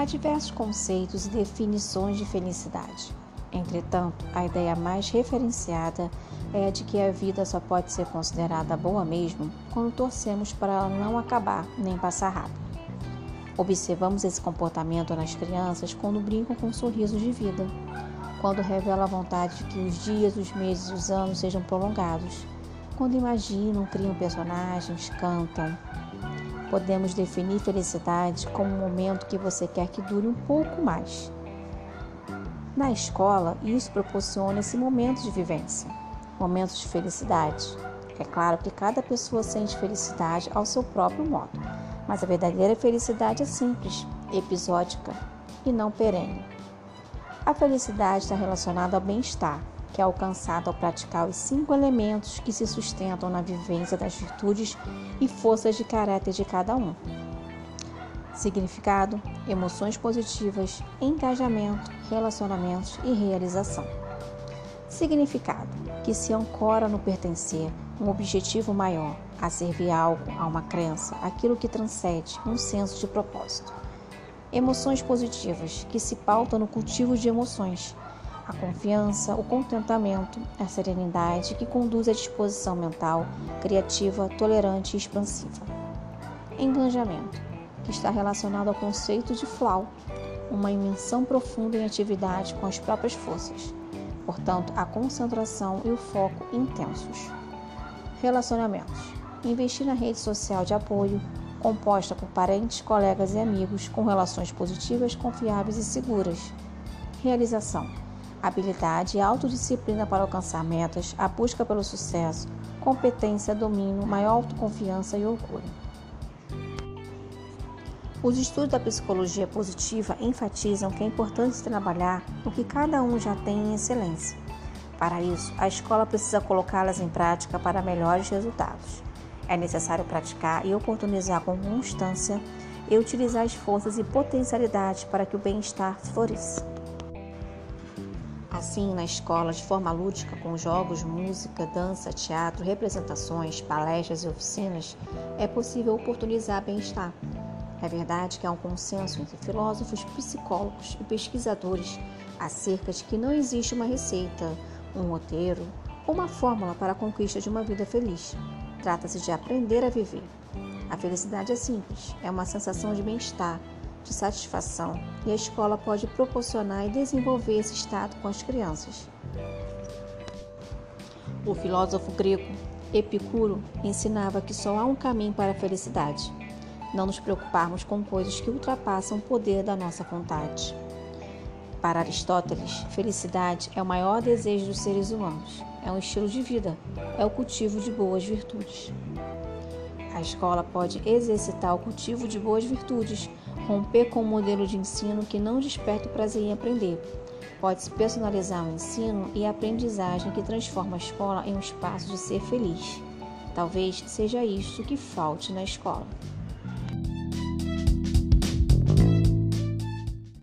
Há diversos conceitos e definições de felicidade. Entretanto, a ideia mais referenciada é a de que a vida só pode ser considerada boa mesmo quando torcemos para ela não acabar nem passar rápido. Observamos esse comportamento nas crianças quando brincam com sorrisos de vida, quando revelam a vontade de que os dias, os meses os anos sejam prolongados, quando imaginam, criam personagens, cantam. Podemos definir felicidade como um momento que você quer que dure um pouco mais. Na escola, isso proporciona esse momento de vivência, momentos de felicidade. É claro que cada pessoa sente felicidade ao seu próprio modo, mas a verdadeira felicidade é simples, episódica e não perene. A felicidade está relacionada ao bem-estar, que é alcançado ao praticar os cinco elementos que se sustentam na vivência das virtudes e forças de caráter de cada um. Significado, emoções positivas, engajamento, relacionamentos e realização. Significado, que se ancora no pertencer, um objetivo maior, a servir algo, a uma crença, aquilo que transcende um senso de propósito. Emoções positivas, que se pautam no cultivo de emoções, a confiança, o contentamento, a serenidade, que conduz à disposição mental, criativa, tolerante e expansiva. Engajamento, que está relacionado ao conceito de flow, uma imensão profunda em atividade com as próprias forças, portanto, a concentração e o foco intensos. Relacionamentos investir na rede social de apoio, composta por parentes, colegas e amigos com relações positivas, confiáveis e seguras. Realização: habilidade e autodisciplina para alcançar metas, a busca pelo sucesso, competência, domínio, maior autoconfiança e orgulho. Os estudos da psicologia positiva enfatizam que é importante trabalhar o que cada um já tem em excelência. Para isso, a escola precisa colocá-las em prática para melhores resultados. É necessário praticar e oportunizar com constância e utilizar as forças e potencialidades para que o bem-estar floresça. Assim, na escola, de forma lúdica, com jogos, música, dança, teatro, representações, palestras e oficinas, é possível oportunizar bem-estar. É verdade que há um consenso entre filósofos, psicólogos e pesquisadores acerca de que não existe uma receita, um roteiro ou uma fórmula para a conquista de uma vida feliz. Trata-se de aprender a viver. A felicidade é simples, é uma sensação de bem-estar, de satisfação, e a escola pode proporcionar e desenvolver esse estado com as crianças. O filósofo grego Epicuro ensinava que só há um caminho para a felicidade: não nos preocuparmos com coisas que ultrapassam o poder da nossa vontade. Para Aristóteles, felicidade é o maior desejo dos seres humanos, é um estilo de vida, é o cultivo de boas virtudes. A escola pode exercitar o cultivo de boas virtudes, romper com um modelo de ensino que não desperta o prazer em aprender. Pode-se personalizar o ensino e a aprendizagem que transforma a escola em um espaço de ser feliz. Talvez seja isso que falte na escola.